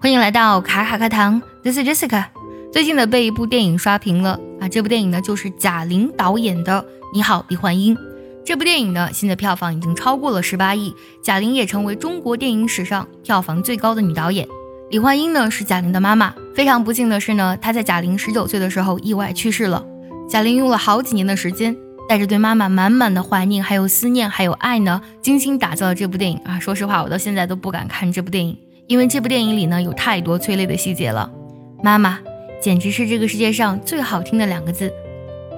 欢迎来到卡卡课堂，This is Jessica。最近呢，被一部电影刷屏了啊！这部电影呢，就是贾玲导演的《你好，李焕英》。这部电影呢，现在票房已经超过了十八亿，贾玲也成为中国电影史上票房最高的女导演。李焕英呢，是贾玲的妈妈。非常不幸的是呢，她在贾玲十九岁的时候意外去世了。贾玲用了好几年的时间，带着对妈妈满满的怀念、还有思念、还有爱呢，精心打造了这部电影啊！说实话，我到现在都不敢看这部电影，因为这部电影里呢，有太多催泪的细节了。妈妈。简直是这个世界上最好听的两个字，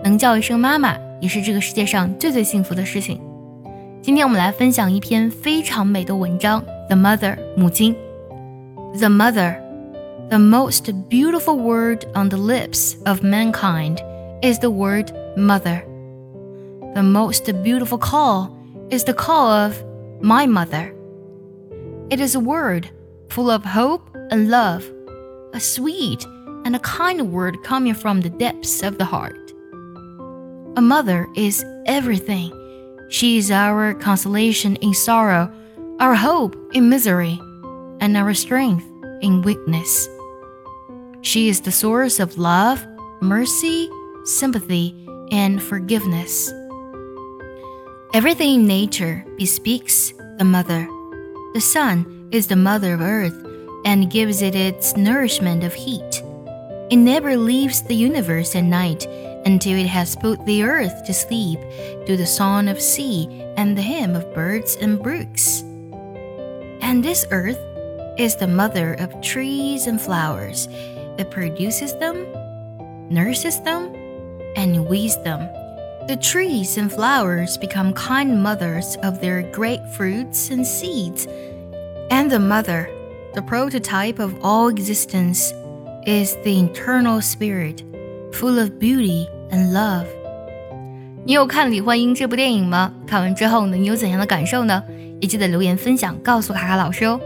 能叫一声妈妈，也是这个世界上最最幸福的事情。今天我们来分享一篇非常美的文章，《The Mother》母亲。The mother, the most beautiful word on the lips of mankind is the word mother. The most beautiful call is the call of my mother. It is a word full of hope and love, a sweet and a kind word coming from the depths of the heart. A mother is everything. She is our consolation in sorrow, our hope in misery, and our strength in weakness. She is the source of love, mercy, sympathy, and forgiveness. Everything in nature bespeaks the mother. The sun is the mother of earth and gives it its nourishment of heat. It never leaves the universe at night until it has put the earth to sleep to the song of sea and the hymn of birds and brooks. And this earth is the mother of trees and flowers It produces them, nurses them, and weeds them. The trees and flowers become kind mothers of their great fruits and seeds. And the mother, the prototype of all existence, is the internal spirit, full of beauty and love. 你有看《李焕英》这部电影吗？看完之后呢，你有怎样的感受呢？也记得留言分享，告诉卡卡老师哦。